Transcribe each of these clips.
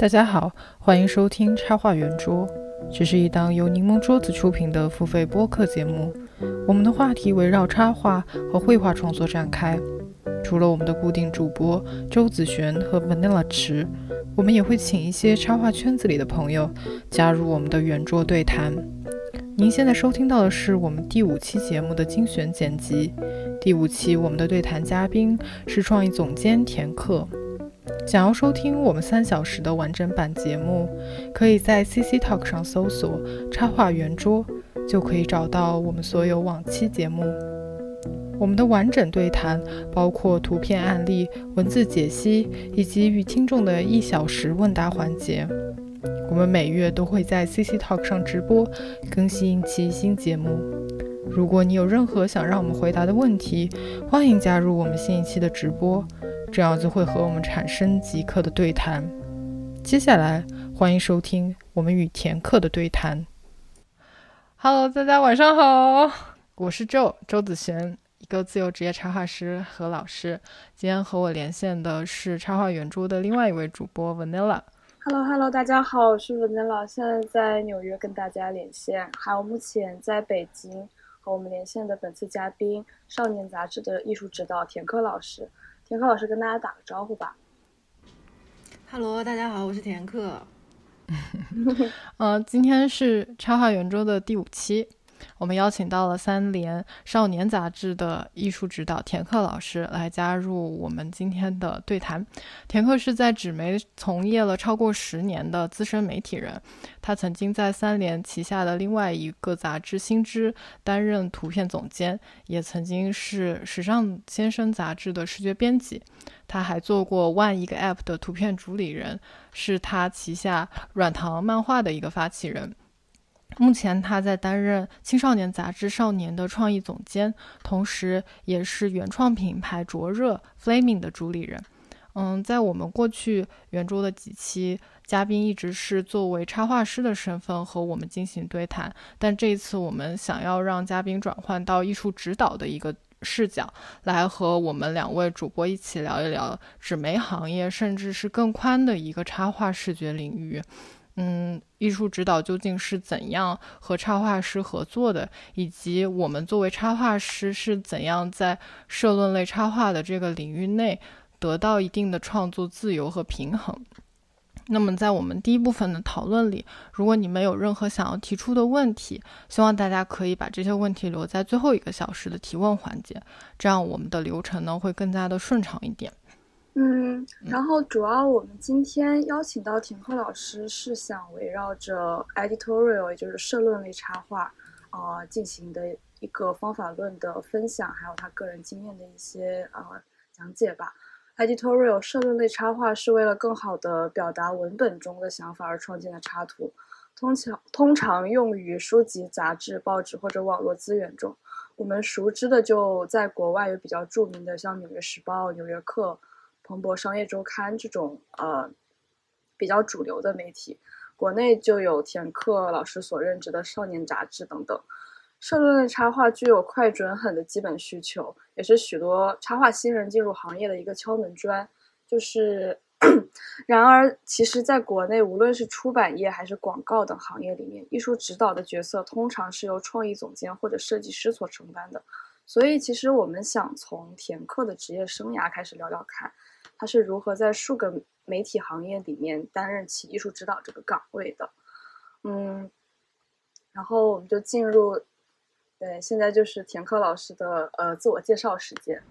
大家好，欢迎收听插画圆桌，这是一档由柠檬桌子出品的付费播客节目。我们的话题围绕插画和绘画创作展开。除了我们的固定主播周子璇和 Vanilla 池，我们也会请一些插画圈子里的朋友加入我们的圆桌对谈。您现在收听到的是我们第五期节目的精选剪辑。第五期我们的对谈嘉宾是创意总监田克。想要收听我们三小时的完整版节目，可以在 CC Talk 上搜索“插画圆桌”，就可以找到我们所有往期节目。我们的完整对谈包括图片案例、文字解析以及与听众的一小时问答环节。我们每月都会在 CC Talk 上直播更新一期新节目。如果你有任何想让我们回答的问题，欢迎加入我们新一期的直播。这样就会和我们产生即刻的对谈。接下来，欢迎收听我们与田克的对谈。Hello，大家晚上好，我是周周子璇，一个自由职业插画师和老师。今天和我连线的是插画圆桌的另外一位主播 Vanilla。Hello，Hello，大家好，我是 Vanilla，现在在纽约跟大家连线。还有目前在北京和我们连线的本次嘉宾，少年杂志的艺术指导田克老师。田克老师跟大家打个招呼吧。Hello，大家好，我是田克。呃，今天是插画圆桌的第五期。我们邀请到了三联少年杂志的艺术指导田克老师来加入我们今天的对谈。田克是在纸媒从业了超过十年的资深媒体人，他曾经在三联旗下的另外一个杂志《新知》担任图片总监，也曾经是《时尚先生》杂志的视觉编辑。他还做过万一个 App 的图片主理人，是他旗下软糖漫画的一个发起人。目前他在担任青少年杂志《少年》的创意总监，同时也是原创品牌灼热 Flaming 的主理人。嗯，在我们过去圆桌的几期，嘉宾一直是作为插画师的身份和我们进行对谈，但这一次我们想要让嘉宾转换到艺术指导的一个视角，来和我们两位主播一起聊一聊纸媒行业，甚至是更宽的一个插画视觉领域。嗯，艺术指导究竟是怎样和插画师合作的，以及我们作为插画师是怎样在社论类插画的这个领域内得到一定的创作自由和平衡？那么，在我们第一部分的讨论里，如果你们有任何想要提出的问题，希望大家可以把这些问题留在最后一个小时的提问环节，这样我们的流程呢会更加的顺畅一点。嗯，然后主要我们今天邀请到田克老师，是想围绕着 editorial，也就是社论类插画，呃，进行的一个方法论的分享，还有他个人经验的一些呃讲解吧。editorial 社论类插画是为了更好的表达文本中的想法而创建的插图，通常通常用于书籍、杂志、报纸或者网络资源中。我们熟知的就在国外有比较著名的，像《纽约时报》《纽约客》。彭博商业周刊这种呃比较主流的媒体，国内就有田克老师所任职的少年杂志等等。社论类插画具有快、准、狠的基本需求，也是许多插画新人进入行业的一个敲门砖。就是，然而，其实在国内，无论是出版业还是广告等行业里面，艺术指导的角色通常是由创意总监或者设计师所承担的。所以，其实我们想从田克的职业生涯开始聊聊看。他是如何在数个媒体行业里面担任起艺术指导这个岗位的？嗯，然后我们就进入，对，现在就是田克老师的呃自我介绍时间。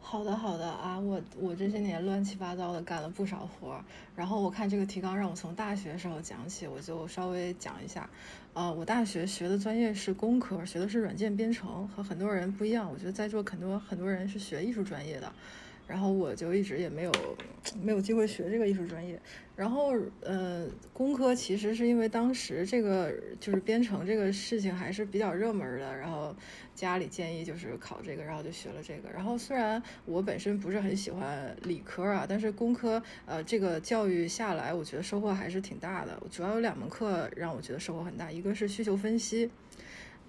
好的，好的啊，我我这些年乱七八糟的干了不少活儿，然后我看这个提纲让我从大学时候讲起，我就稍微讲一下。呃，我大学学的专业是工科，学的是软件编程，和很多人不一样。我觉得在座很多很多人是学艺术专业的。然后我就一直也没有没有机会学这个艺术专业。然后，呃，工科其实是因为当时这个就是编程这个事情还是比较热门的，然后家里建议就是考这个，然后就学了这个。然后虽然我本身不是很喜欢理科啊，但是工科呃这个教育下来，我觉得收获还是挺大的。主要有两门课让我觉得收获很大，一个是需求分析。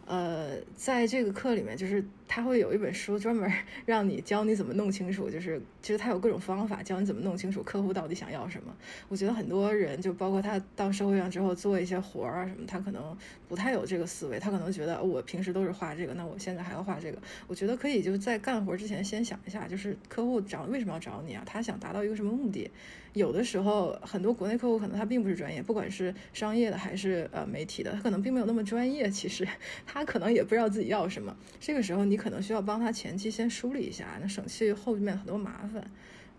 呃，在这个课里面，就是他会有一本书专门 让你教你怎么弄清楚，就是其实他有各种方法教你怎么弄清楚客户到底想要什么。我觉得很多人就包括他到社会上之后做一些活儿啊什么，他可能不太有这个思维，他可能觉得我平时都是画这个，那我现在还要画这个。我觉得可以就在干活之前先想一下，就是客户找为什么要找你啊？他想达到一个什么目的？有的时候很多国内客户可能他并不是专业，不管是商业的还是呃媒体的，他可能并没有那么专业。其实 他可能也不知道自己要什么。这个时候你你可能需要帮他前期先梳理一下，那省去后面很多麻烦。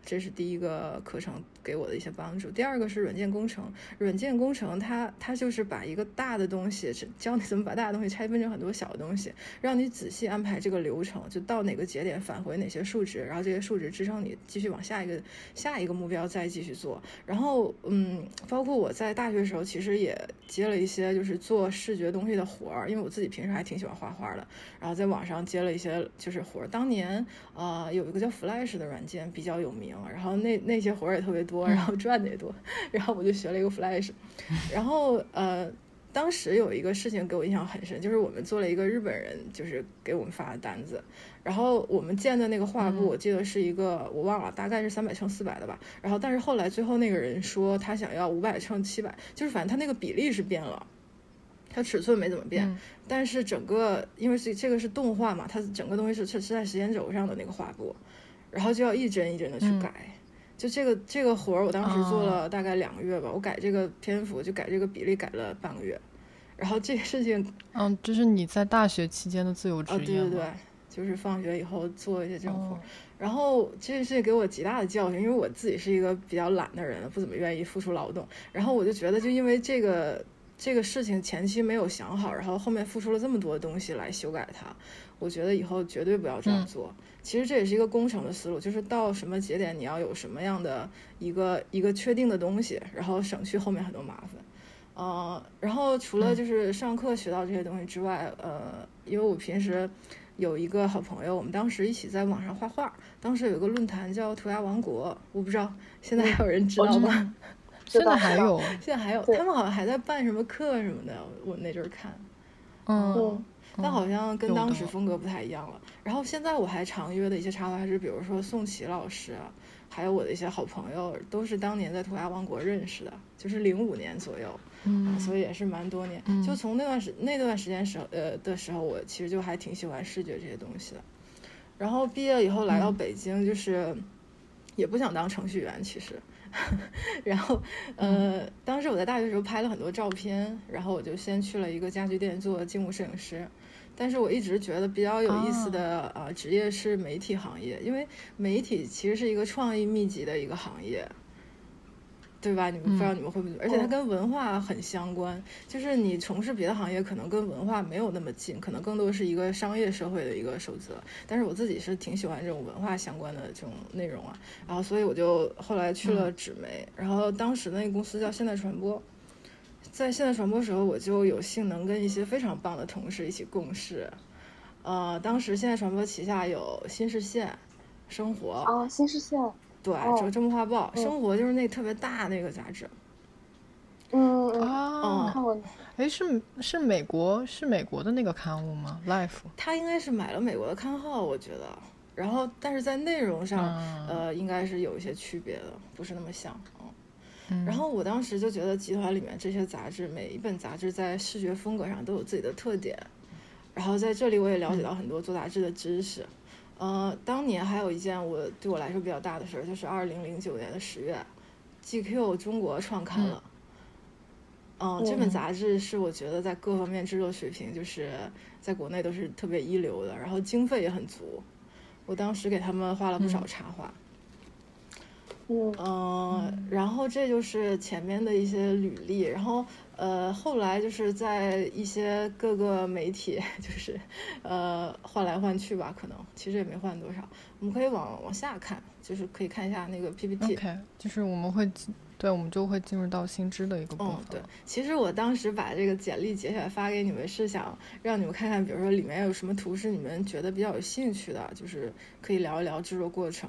这是第一个课程给我的一些帮助。第二个是软件工程，软件工程它它就是把一个大的东西教你怎么把大的东西拆分成很多小的东西，让你仔细安排这个流程，就到哪个节点返回哪些数值，然后这些数值支撑你继续往下一个下一个目标再继续做。然后嗯，包括我在大学时候其实也接了一些就是做视觉东西的活儿，因为我自己平时还挺喜欢画画的，然后在网上接了一些就是活儿。当年呃有一个叫 Flash 的软件比较有名。然后那那些活儿也特别多，然后赚的也多，然后我就学了一个 Flash，然后呃，当时有一个事情给我印象很深，就是我们做了一个日本人就是给我们发的单子，然后我们建的那个画布，我记得是一个我忘了，大概是三百乘四百的吧，然后但是后来最后那个人说他想要五百乘七百，就是反正他那个比例是变了，它尺寸没怎么变，但是整个因为是这个是动画嘛，它整个东西是是是在时间轴上的那个画布。然后就要一帧一帧的去改，就这个这个活儿，我当时做了大概两个月吧。我改这个篇幅，就改这个比例，改了半个月。然后这个事情，嗯，这是你在大学期间的自由职业对对对，就是放学以后做一些这种活儿。然后这件事情给我极大的教训，因为我自己是一个比较懒的人，不怎么愿意付出劳动。然后我就觉得，就因为这个这个事情前期没有想好，然后后面付出了这么多东西来修改它，我觉得以后绝对不要这样做。其实这也是一个工程的思路，就是到什么节点你要有什么样的一个一个确定的东西，然后省去后面很多麻烦。呃，然后除了就是上课学到这些东西之外，呃，因为我平时有一个好朋友，我们当时一起在网上画画，当时有一个论坛叫涂鸦王国，我不知道现在还有人知道吗？现在还有，现在还有，他们好像还在办什么课什么的，我那阵儿看，嗯。但好像跟当时风格不太一样了。然后现在我还常约的一些插画师，比如说宋琦老师，还有我的一些好朋友，都是当年在涂鸦王国认识的，就是零五年左右，嗯，所以也是蛮多年。就从那段时那段时间时候呃的时候，我其实就还挺喜欢视觉这些东西的。然后毕业以后来到北京，就是也不想当程序员，其实。然后，呃，当时我在大学的时候拍了很多照片，然后我就先去了一个家具店做静物摄影师。但是我一直觉得比较有意思的呃职业是媒体行业，因为媒体其实是一个创意密集的一个行业。对吧？你们不知道你们会不会？而且它跟文化很相关。就是你从事别的行业，可能跟文化没有那么近，可能更多是一个商业社会的一个守则。但是我自己是挺喜欢这种文化相关的这种内容啊。然后，所以我就后来去了纸媒。然后当时那个公司叫现代传播，在现代传播时候，我就有幸能跟一些非常棒的同事一起共事。呃，当时现代传播旗下有新视线、生活啊，新视线。对，就周末画报，生活就是那特别大那个杂志。嗯啊，看过。哎，是是美国是美国的那个刊物吗？Life。他应该是买了美国的刊号，我觉得。然后，但是在内容上，呃，应该是有一些区别的，不是那么像。嗯。然后我当时就觉得，集团里面这些杂志，每一本杂志在视觉风格上都有自己的特点。然后在这里，我也了解到很多做杂志的知识。呃，当年还有一件我对我来说比较大的事儿，就是二零零九年的十月，GQ 中国创刊了。嗯，这本杂志是我觉得在各方面制作水平，就是在国内都是特别一流的，然后经费也很足。我当时给他们画了不少插画。嗯，然后这就是前面的一些履历，然后。呃，后来就是在一些各个媒体，就是呃换来换去吧，可能其实也没换多少。我们可以往往下看，就是可以看一下那个 PPT。OK，就是我们会，对，我们就会进入到新知的一个部分。嗯，对。其实我当时把这个简历截下来发给你们，是想让你们看看，比如说里面有什么图是你们觉得比较有兴趣的，就是可以聊一聊制作过程。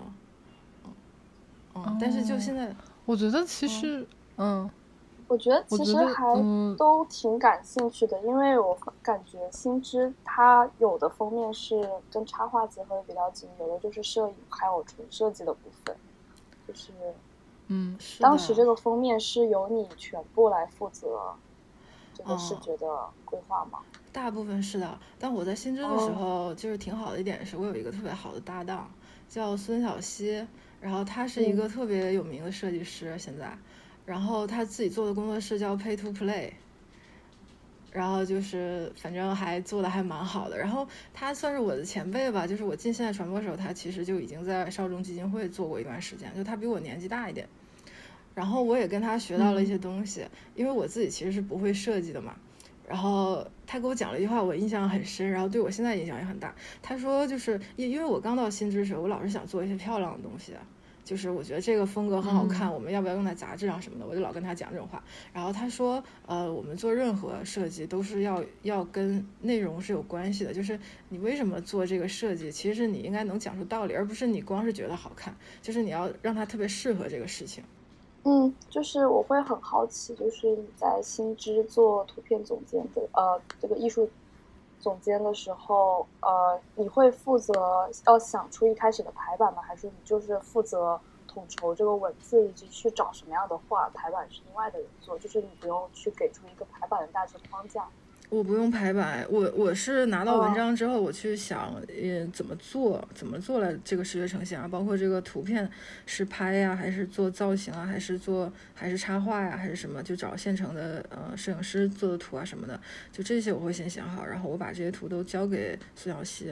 但是就现在，我觉得其实，嗯。我觉得其实还都挺感兴趣的，因为我感觉新知它有的封面是跟插画结合的比较紧，有的就是摄影，还有纯设计的部分。就是，嗯，当时这个封面是由你全部来负责这个视觉的规划吗？大部分是的，但我在新知的时候就是挺好的一点是，我有一个特别好的搭档叫孙小溪，然后他是一个特别有名的设计师，现在。然后他自己做的工作室叫 Pay to Play，然后就是反正还做的还蛮好的。然后他算是我的前辈吧，就是我进现代传播的时候，他其实就已经在少中基金会做过一段时间，就他比我年纪大一点。然后我也跟他学到了一些东西，因为我自己其实是不会设计的嘛。然后他给我讲了一句话，我印象很深，然后对我现在影响也很大。他说就是因因为我刚到新知识，我老是想做一些漂亮的东西。就是我觉得这个风格很好看，我们要不要用在杂志上什么的？我就老跟他讲这种话。然后他说，呃，我们做任何设计都是要要跟内容是有关系的。就是你为什么做这个设计，其实你应该能讲出道理，而不是你光是觉得好看。就是你要让它特别适合这个事情。嗯，就是我会很好奇，就是你在新知做图片总监的，呃，这个艺术。总监的时候，呃，你会负责要想出一开始的排版吗？还是你就是负责统筹这个文字，以及去找什么样的画？排版是另外的人做，就是你不用去给出一个排版的大致框架。我不用排版，我我是拿到文章之后，我去想，呃，怎么做，怎么做了这个视觉呈现啊？包括这个图片是拍呀，还是做造型啊，还是做还是插画呀，还是什么？就找现成的呃摄影师做的图啊什么的，就这些我会先想好，然后我把这些图都交给孙小溪，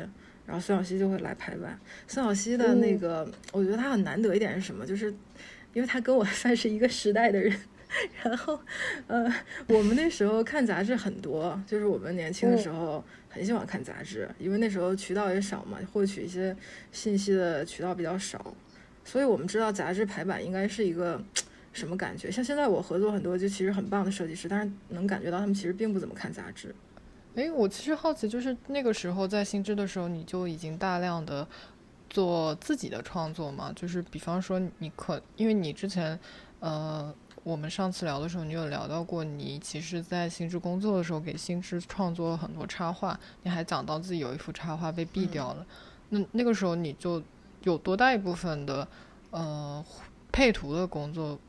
然后孙小溪就会来排版。孙小溪的那个，我觉得他很难得一点是什么？就是因为他跟我 算是一个时代的人。然后，呃，我们那时候看杂志很多，就是我们年轻的时候很喜欢看杂志，因为那时候渠道也少嘛，获取一些信息的渠道比较少，所以我们知道杂志排版应该是一个什么感觉。像现在我合作很多就其实很棒的设计师，但是能感觉到他们其实并不怎么看杂志。哎，我其实好奇，就是那个时候在新知的时候，你就已经大量的做自己的创作嘛？就是比方说，你可因为你之前，呃。我们上次聊的时候，你有聊到过，你其实，在新知工作的时候，给新知创作了很多插画。你还讲到自己有一幅插画被毙掉了。那那个时候，你就有多大一部分的呃配图的工作，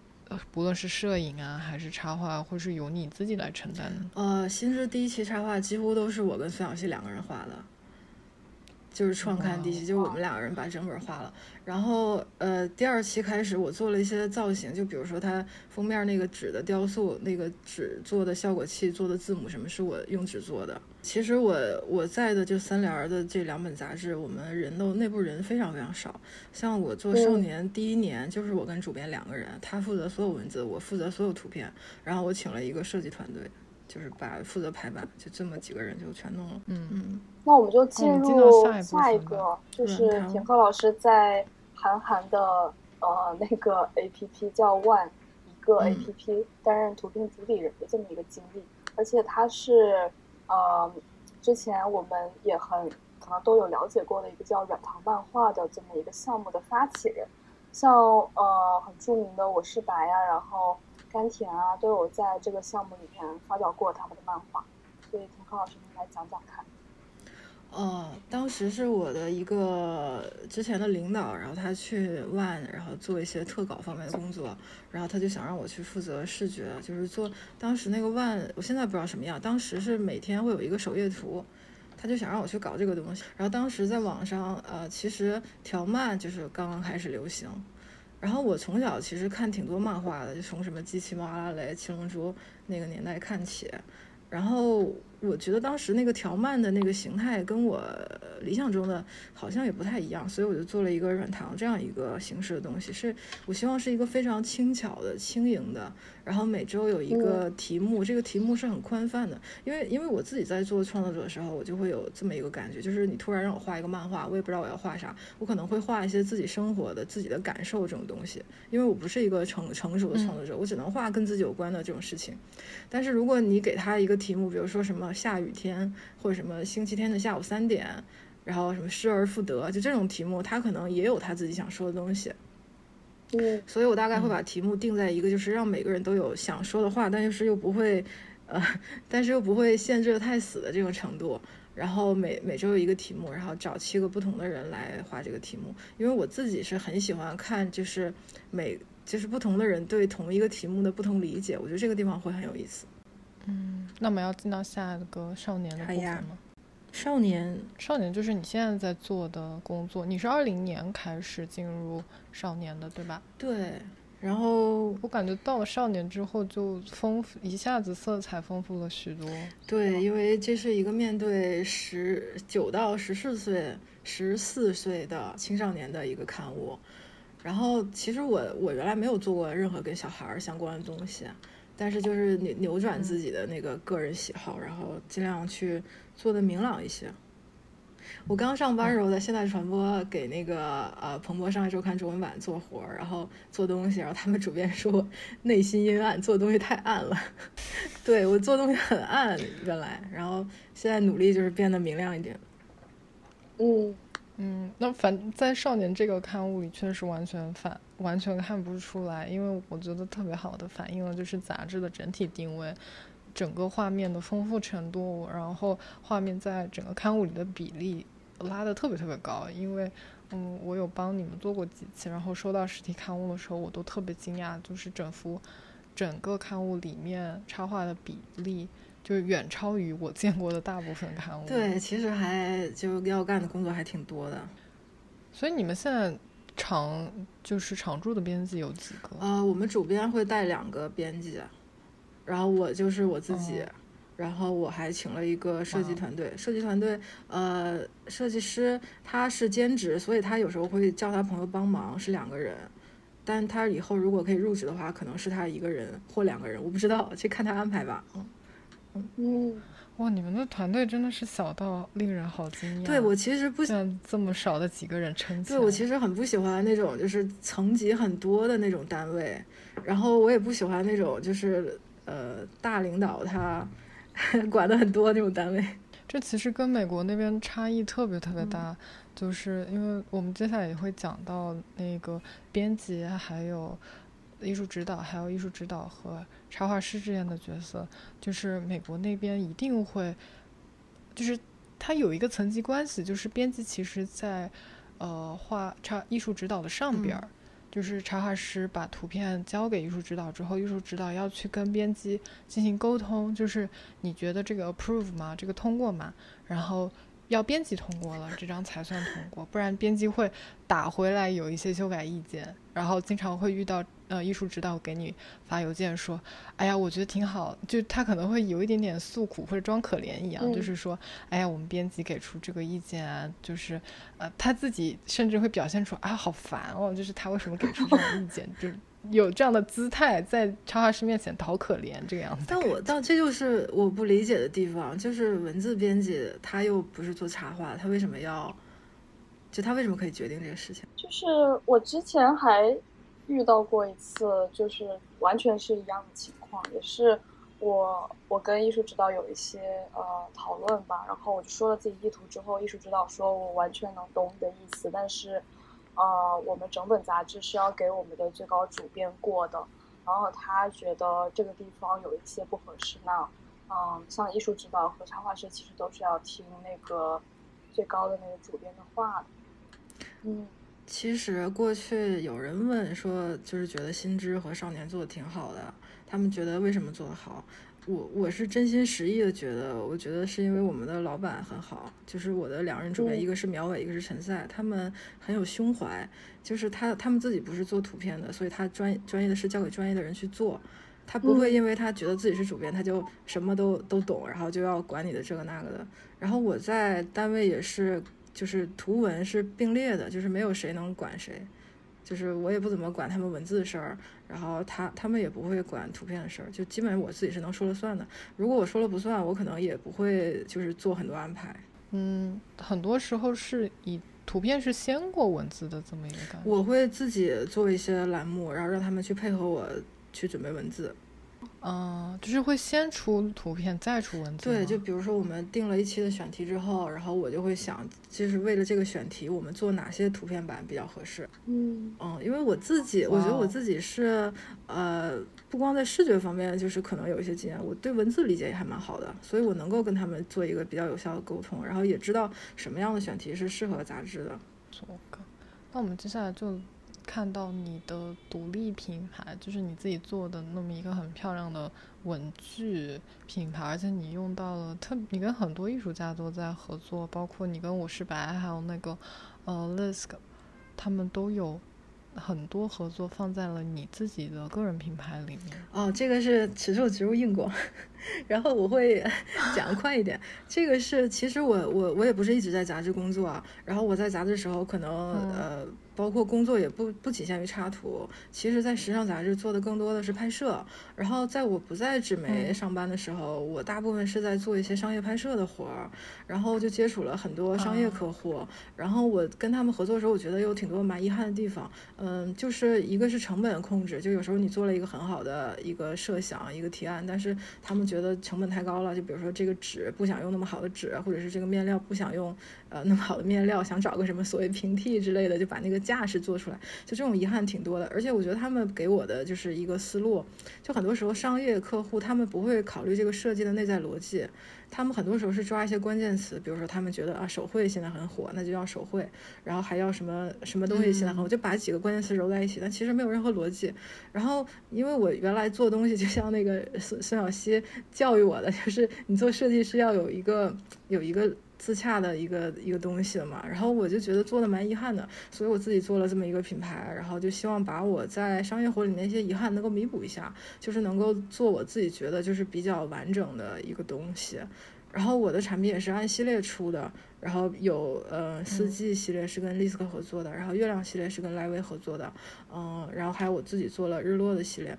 不论是摄影啊，还是插画，会是由你自己来承担呢？呃，新知第一期插画几乎都是我跟孙小溪两个人画的。就是创刊第一期，就是我们两个人把整本画了。然后，呃，第二期开始，我做了一些造型，就比如说它封面那个纸的雕塑，那个纸做的效果器做的字母什么，是我用纸做的。其实我我在的就三联的这两本杂志，我们人都内部人非常非常少。像我做少年第一年，就是我跟主编两个人，他负责所有文字，我负责所有图片。然后我请了一个设计团队。就是把负责排版，就这么几个人就全弄了。嗯嗯，那我们就进入下一个，就是田鹤老师在韩寒的呃那个 A P P 叫 One 一个 A P P 担任图片主理人的这么一个经历，而且他是呃之前我们也很可能都有了解过的一个叫软糖漫画的这么一个项目的发起人，像呃很著名的我是白呀，然后。甘田啊，都有在这个项目里面发表过他们的漫画，所以田康老师您来讲讲看。呃，当时是我的一个之前的领导，然后他去万，然后做一些特稿方面的工作，然后他就想让我去负责视觉，就是做当时那个万，我现在不知道什么样，当时是每天会有一个首页图，他就想让我去搞这个东西。然后当时在网上，呃，其实条漫就是刚刚开始流行。然后我从小其实看挺多漫画的，就从什么机器猫、阿拉蕾、七龙珠那个年代看起，然后。我觉得当时那个条漫的那个形态跟我理想中的好像也不太一样，所以我就做了一个软糖这样一个形式的东西。是我希望是一个非常轻巧的、轻盈的，然后每周有一个题目，这个题目是很宽泛的。因为因为我自己在做创作者的时候，我就会有这么一个感觉，就是你突然让我画一个漫画，我也不知道我要画啥，我可能会画一些自己生活的、自己的感受这种东西。因为我不是一个成成熟的创作者，我只能画跟自己有关的这种事情。但是如果你给他一个题目，比如说什么。下雨天或者什么星期天的下午三点，然后什么失而复得，就这种题目，他可能也有他自己想说的东西。嗯，所以我大概会把题目定在一个就是让每个人都有想说的话，但是又不会，呃，但是又不会限制的太死的这种程度。然后每每周有一个题目，然后找七个不同的人来画这个题目。因为我自己是很喜欢看，就是每就是不同的人对同一个题目的不同理解，我觉得这个地方会很有意思。嗯，那我们要进到下一个少年的部分吗？少年，少年就是你现在在做的工作。你是二零年开始进入少年的，对吧？对。然后我感觉到了少年之后，就丰富一下子色彩丰富了许多。对，因为这是一个面对十九到十四岁、十四岁的青少年的一个刊物。然后其实我我原来没有做过任何跟小孩相关的东西，但是就是扭扭转自己的那个个人喜好，然后尽量去做的明朗一些。我刚上班的时候在现代传播给那个呃彭博商业周刊中文版做活儿，然后做东西，然后他们主编说内心阴暗，做东西太暗了。对我做东西很暗原来，然后现在努力就是变得明亮一点。嗯嗯，那反在少年这个刊物里确实完全反完全看不出来，因为我觉得特别好的反映了就是杂志的整体定位。整个画面的丰富程度，然后画面在整个刊物里的比例。拉的特别特别高，因为，嗯，我有帮你们做过几期，然后收到实体刊物的时候，我都特别惊讶，就是整幅整个刊物里面插画的比例，就远超于我见过的大部分刊物。对，其实还就要干的工作还挺多的。所以你们现在常就是常驻的编辑有几个？呃，我们主编会带两个编辑，然后我就是我自己。然后我还请了一个设计团队，设计团队，呃，设计师他是兼职，所以他有时候会叫他朋友帮忙，是两个人。但他以后如果可以入职的话，可能是他一个人或两个人，我不知道，去看他安排吧。嗯嗯，哇，你们的团队真的是小到令人好惊讶。对我其实不像这么少的几个人撑起对我其实很不喜欢那种就是层级很多的那种单位，然后我也不喜欢那种就是呃大领导他。管的很多那种单位，这其实跟美国那边差异特别特别大，就是因为我们接下来也会讲到那个编辑，还有艺术指导，还有艺术指导和插画师之间的角色，就是美国那边一定会，就是它有一个层级关系，就是编辑其实在呃画插艺术指导的上边儿。就是插画师把图片交给艺术指导之后，艺术指导要去跟编辑进行沟通，就是你觉得这个 approve 吗？这个通过吗？然后。要编辑通过了，这张才算通过，不然编辑会打回来有一些修改意见，然后经常会遇到呃艺术指导给你发邮件说，哎呀，我觉得挺好，就他可能会有一点点诉苦或者装可怜一样，就是说，哎呀，我们编辑给出这个意见啊，就是呃他自己甚至会表现出啊好烦哦，就是他为什么给出这种意见，就。有这样的姿态在插画师面前讨可怜这个样子，但我但这就是我不理解的地方，就是文字编辑他又不是做插画，他为什么要，就他为什么可以决定这个事情？就是我之前还遇到过一次，就是完全是一样的情况，也是我我跟艺术指导有一些呃讨论吧，然后我就说了自己意图之后，艺术指导说我完全能懂你的意思，但是。呃，我们整本杂志是要给我们的最高主编过的，然后他觉得这个地方有一些不合适，那，嗯，像艺术指导和插画师其实都是要听那个最高的那个主编的话的。嗯，其实过去有人问说，就是觉得新知和少年做的挺好的，他们觉得为什么做得好？我我是真心实意的觉得，我觉得是因为我们的老板很好，就是我的两任主编，一个是苗伟，一个是陈赛，他们很有胸怀，就是他他们自己不是做图片的，所以他专专业的事交给专业的人去做，他不会因为他觉得自己是主编，他就什么都都懂，然后就要管你的这个那个的。然后我在单位也是，就是图文是并列的，就是没有谁能管谁。就是我也不怎么管他们文字的事儿，然后他他们也不会管图片的事儿，就基本上我自己是能说了算的。如果我说了不算，我可能也不会就是做很多安排。嗯，很多时候是以图片是先过文字的这么一个感觉。我会自己做一些栏目，然后让他们去配合我去准备文字。嗯，就是会先出图片再出文字。对，就比如说我们定了一期的选题之后，然后我就会想，就是为了这个选题，我们做哪些图片版比较合适？嗯嗯，因为我自己，我觉得我自己是呃，不光在视觉方面，就是可能有一些经验，我对文字理解也还蛮好的，所以我能够跟他们做一个比较有效的沟通，然后也知道什么样的选题是适合杂志的。那我们接下来就。看到你的独立品牌，就是你自己做的那么一个很漂亮的文具品牌，而且你用到了特，你跟很多艺术家都在合作，包括你跟我是白，还有那个呃 Lisk，他们都有很多合作放在了你自己的个人品牌里面。哦，这个是此处植入硬广，然后我会 讲快一点。这个是其实我我我也不是一直在杂志工作啊，然后我在杂志时候可能呃。包括工作也不不仅限于插图，其实，在时尚杂志做的更多的是拍摄。然后，在我不在纸媒上班的时候，我大部分是在做一些商业拍摄的活儿，然后就接触了很多商业客户。然后我跟他们合作的时候，我觉得有挺多蛮遗憾的地方。嗯，就是一个是成本控制，就有时候你做了一个很好的一个设想、一个提案，但是他们觉得成本太高了。就比如说这个纸不想用那么好的纸，或者是这个面料不想用呃那么好的面料，想找个什么所谓平替之类的，就把那个。架势做出来，就这种遗憾挺多的。而且我觉得他们给我的就是一个思路，就很多时候商业客户他们不会考虑这个设计的内在逻辑，他们很多时候是抓一些关键词，比如说他们觉得啊手绘现在很火，那就要手绘，然后还要什么什么东西现在很火，就把几个关键词揉在一起，但其实没有任何逻辑。然后因为我原来做东西，就像那个孙孙小溪教育我的，就是你做设计师要有一个有一个。自洽的一个一个东西了嘛，然后我就觉得做的蛮遗憾的，所以我自己做了这么一个品牌，然后就希望把我在商业活里那些遗憾能够弥补一下，就是能够做我自己觉得就是比较完整的一个东西。然后我的产品也是按系列出的，然后有呃四季系列是跟 Lisk 合作的，然后月亮系列是跟莱维合作的，嗯，然后还有我自己做了日落的系列。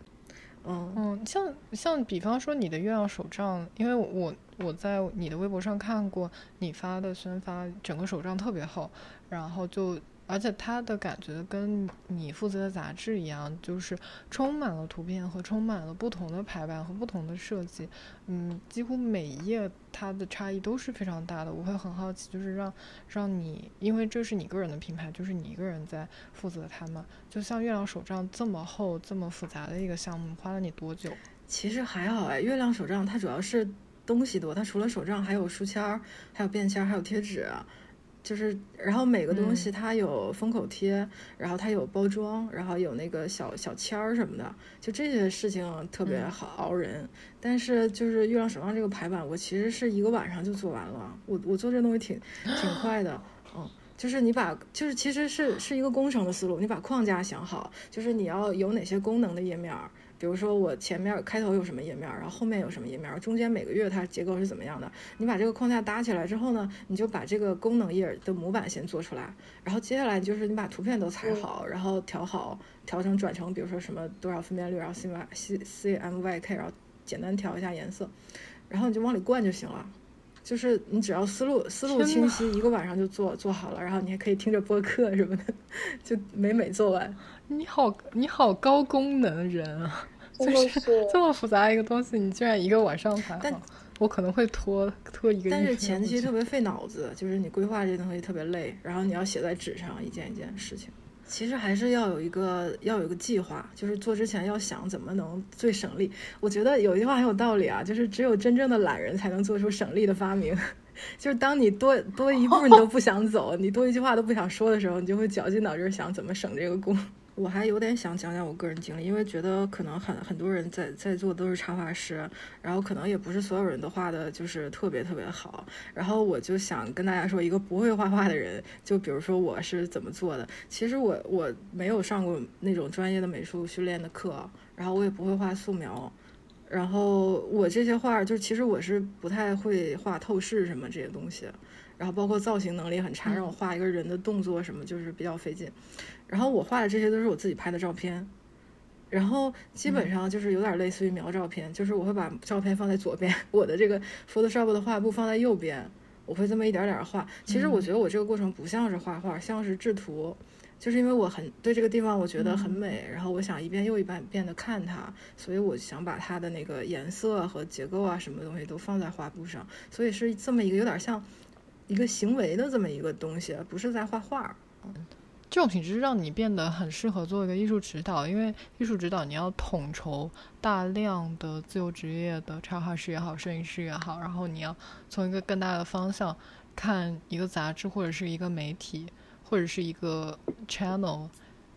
嗯嗯像像比方说你的月亮手账，因为我我在你的微博上看过你发的宣发，整个手账特别厚，然后就。而且它的感觉跟你负责的杂志一样，就是充满了图片和充满了不同的排版和不同的设计。嗯，几乎每一页它的差异都是非常大的。我会很好奇，就是让让你，因为这是你个人的品牌，就是你一个人在负责它嘛。就像月亮手账这么厚、这么复杂的一个项目，花了你多久？其实还好哎，月亮手账它主要是东西多，它除了手账还有书签儿、还有便签儿、还有贴纸。就是，然后每个东西它有封口贴，然后它有包装，然后有那个小小签儿什么的，就这些事情特别好熬人。但是就是月亮手上这个排版，我其实是一个晚上就做完了。我我做这东西挺 挺快的，嗯，就是你把就是其实是是一个工程的思路，你把框架想好，就是你要有哪些功能的页面。比如说我前面开头有什么页面，然后后面有什么页面，中间每个月它结构是怎么样的？你把这个框架搭起来之后呢，你就把这个功能页的模板先做出来，然后接下来就是你把图片都裁好，然后调好，调成转成，比如说什么多少分辨率，然后 C Y C C M Y K，然后简单调一下颜色，然后你就往里灌就行了。就是你只要思路思路清晰，一个晚上就做做好了，然后你还可以听着播客什么的，就美美做完。你好，你好高功能人啊！就是 这么复杂一个东西，你居然一个晚上才好。我可能会拖拖一个。但是前期特别费脑子，就是你规划这东西特别累，然后你要写在纸上一件一件事情。其实还是要有一个要有一个计划，就是做之前要想怎么能最省力。我觉得有一句话很有道理啊，就是只有真正的懒人才能做出省力的发明。就是当你多多一步你都不想走，你多一句话都不想说的时候，你就会绞尽脑汁想怎么省这个工。我还有点想讲讲我个人经历，因为觉得可能很很多人在在座都是插画师，然后可能也不是所有人都画的就是特别特别好，然后我就想跟大家说，一个不会画画的人，就比如说我是怎么做的。其实我我没有上过那种专业的美术训练的课，然后我也不会画素描，然后我这些画就其实我是不太会画透视什么这些东西，然后包括造型能力很差，让我画一个人的动作什么就是比较费劲。然后我画的这些都是我自己拍的照片，然后基本上就是有点类似于描照片，就是我会把照片放在左边，我的这个 Photoshop 的画布放在右边，我会这么一点点画。其实我觉得我这个过程不像是画画，像是制图。就是因为我很对这个地方，我觉得很美，然后我想一遍又一遍遍的看它，所以我想把它的那个颜色和结构啊，什么东西都放在画布上，所以是这么一个有点像一个行为的这么一个东西，不是在画画。这种品质让你变得很适合做一个艺术指导，因为艺术指导你要统筹大量的自由职业的插画师也好，摄影师也好，然后你要从一个更大的方向看一个杂志或者是一个媒体。或者是一个 channel，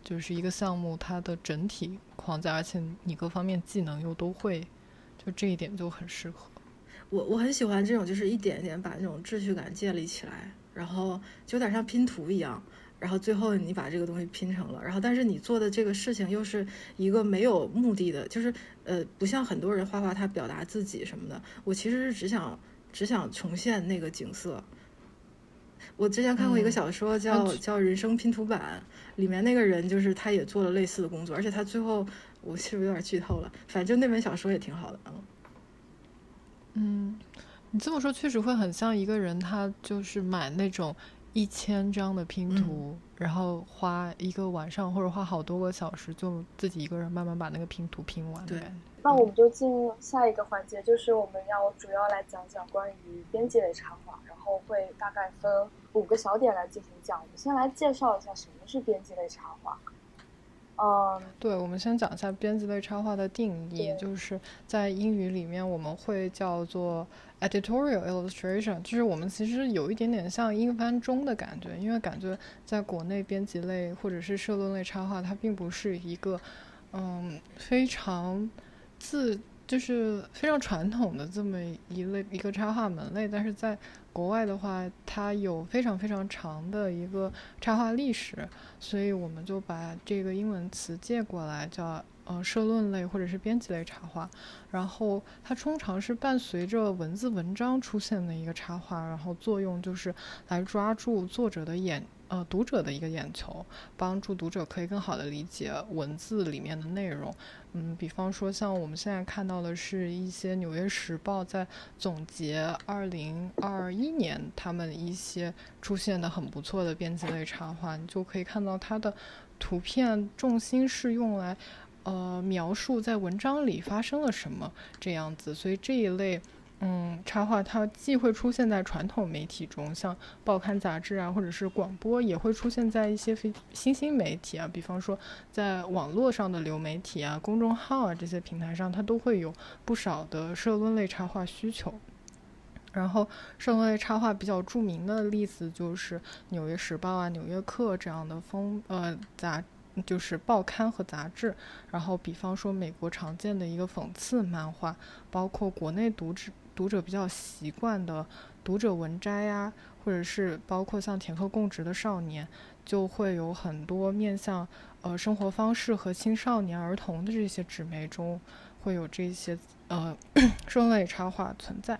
就是一个项目，它的整体框架，而且你各方面技能又都会，就这一点就很适合。我我很喜欢这种，就是一点一点把那种秩序感建立起来，然后就有点像拼图一样，然后最后你把这个东西拼成了，然后但是你做的这个事情又是一个没有目的的，就是呃，不像很多人画画他表达自己什么的，我其实是只想只想重现那个景色。我之前看过一个小说，叫叫《人生拼图版》，里面那个人就是他也做了类似的工作，而且他最后我是不是有点剧透了？反正那本小说也挺好的嗯。嗯，你这么说确实会很像一个人，他就是买那种一千张的拼图，然后花一个晚上或者花好多个小时，就自己一个人慢慢把那个拼图拼完。对。那我们就进入下一个环节，就是我们要主要来讲讲关于编辑类插画，然后会大概分五个小点来进行讲。我们先来介绍一下什么是编辑类插画。嗯，对，我们先讲一下编辑类插画的定义，就是在英语里面我们会叫做 editorial illustration，就是我们其实有一点点像英翻中的感觉，因为感觉在国内编辑类或者是社论类插画，它并不是一个嗯非常。自就是非常传统的这么一类一个插画门类，但是在国外的话，它有非常非常长的一个插画历史，所以我们就把这个英文词借过来，叫呃社论类或者是编辑类插画。然后它通常是伴随着文字文章出现的一个插画，然后作用就是来抓住作者的眼。呃，读者的一个眼球，帮助读者可以更好的理解文字里面的内容。嗯，比方说像我们现在看到的是一些《纽约时报》在总结二零二一年他们一些出现的很不错的编辑类插画，你就可以看到它的图片重心是用来呃描述在文章里发生了什么这样子，所以这一类。嗯，插画它既会出现在传统媒体中，像报刊杂志啊，或者是广播，也会出现在一些非新兴媒体啊，比方说在网络上的流媒体啊、公众号啊这些平台上，它都会有不少的社论类插画需求。然后，社论类插画比较著名的例子就是《纽约时报》啊、《纽约客》这样的风呃杂，就是报刊和杂志。然后，比方说美国常见的一个讽刺漫画，包括国内读者。读者比较习惯的读者文摘呀，或者是包括像田克供职的少年，就会有很多面向呃生活方式和青少年儿童的这些纸媒中，会有这些呃 生类插画存在。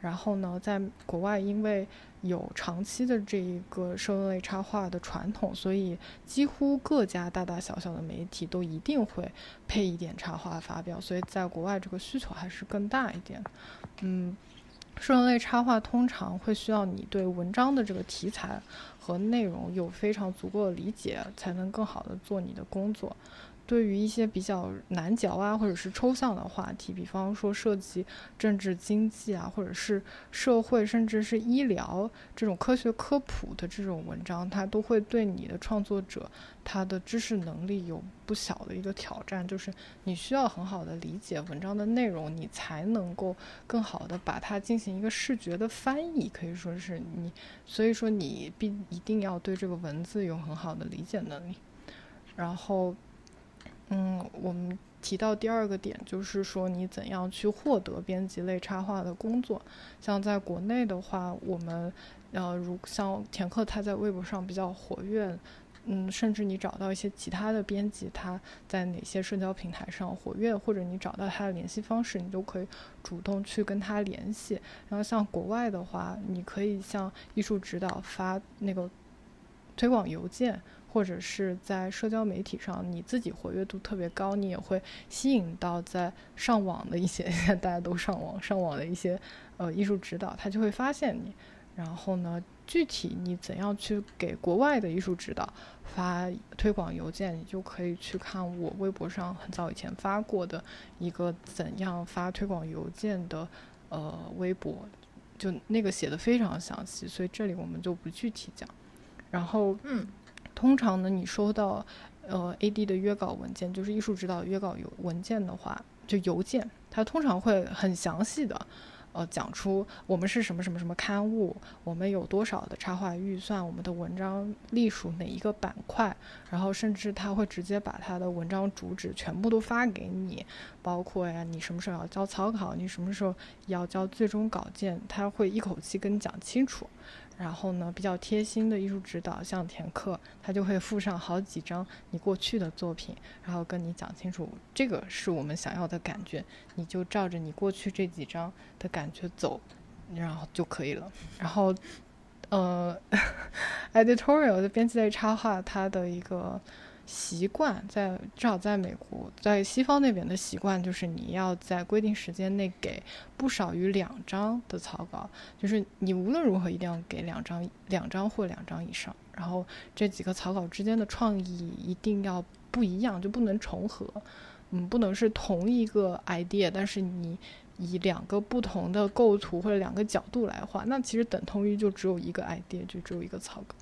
然后呢，在国外因为有长期的这一个社论类插画的传统，所以几乎各家大大小小的媒体都一定会配一点插画发表，所以在国外这个需求还是更大一点。嗯，社论类插画通常会需要你对文章的这个题材和内容有非常足够的理解，才能更好的做你的工作。对于一些比较难嚼啊，或者是抽象的话题，比方说涉及政治经济啊，或者是社会，甚至是医疗这种科学科普的这种文章，它都会对你的创作者他的知识能力有不小的一个挑战。就是你需要很好的理解文章的内容，你才能够更好的把它进行一个视觉的翻译，可以说是你，所以说你必一定要对这个文字有很好的理解能力，然后。嗯，我们提到第二个点，就是说你怎样去获得编辑类插画的工作。像在国内的话，我们呃，如像田克他在微博上比较活跃，嗯，甚至你找到一些其他的编辑，他在哪些社交平台上活跃，或者你找到他的联系方式，你都可以主动去跟他联系。然后像国外的话，你可以向艺术指导发那个推广邮件。或者是在社交媒体上，你自己活跃度特别高，你也会吸引到在上网的一些，大家都上网上网的一些呃艺术指导，他就会发现你，然后呢，具体你怎样去给国外的艺术指导发推广邮件，你就可以去看我微博上很早以前发过的一个怎样发推广邮件的呃微博，就那个写的非常详细，所以这里我们就不具体讲。然后，嗯，通常呢，你收到呃 AD 的约稿文件，就是艺术指导约稿邮文件的话，就邮件，它通常会很详细的。呃，讲出我们是什么什么什么刊物，我们有多少的插画预算，我们的文章隶属哪一个板块，然后甚至他会直接把他的文章主旨全部都发给你，包括呀，你什么时候要交草稿，你什么时候要交最终稿件，他会一口气跟你讲清楚。然后呢，比较贴心的艺术指导，像田克，他就会附上好几张你过去的作品，然后跟你讲清楚，这个是我们想要的感觉，你就照着你过去这几张的感觉走，然后就可以了。然后，呃，editorial 的编辑类插画，它的一个。习惯在至少在美国，在西方那边的习惯就是你要在规定时间内给不少于两张的草稿，就是你无论如何一定要给两张，两张或两张以上。然后这几个草稿之间的创意一定要不一样，就不能重合，嗯，不能是同一个 idea，但是你以两个不同的构图或者两个角度来画，那其实等同于就只有一个 idea，就只有一个草稿。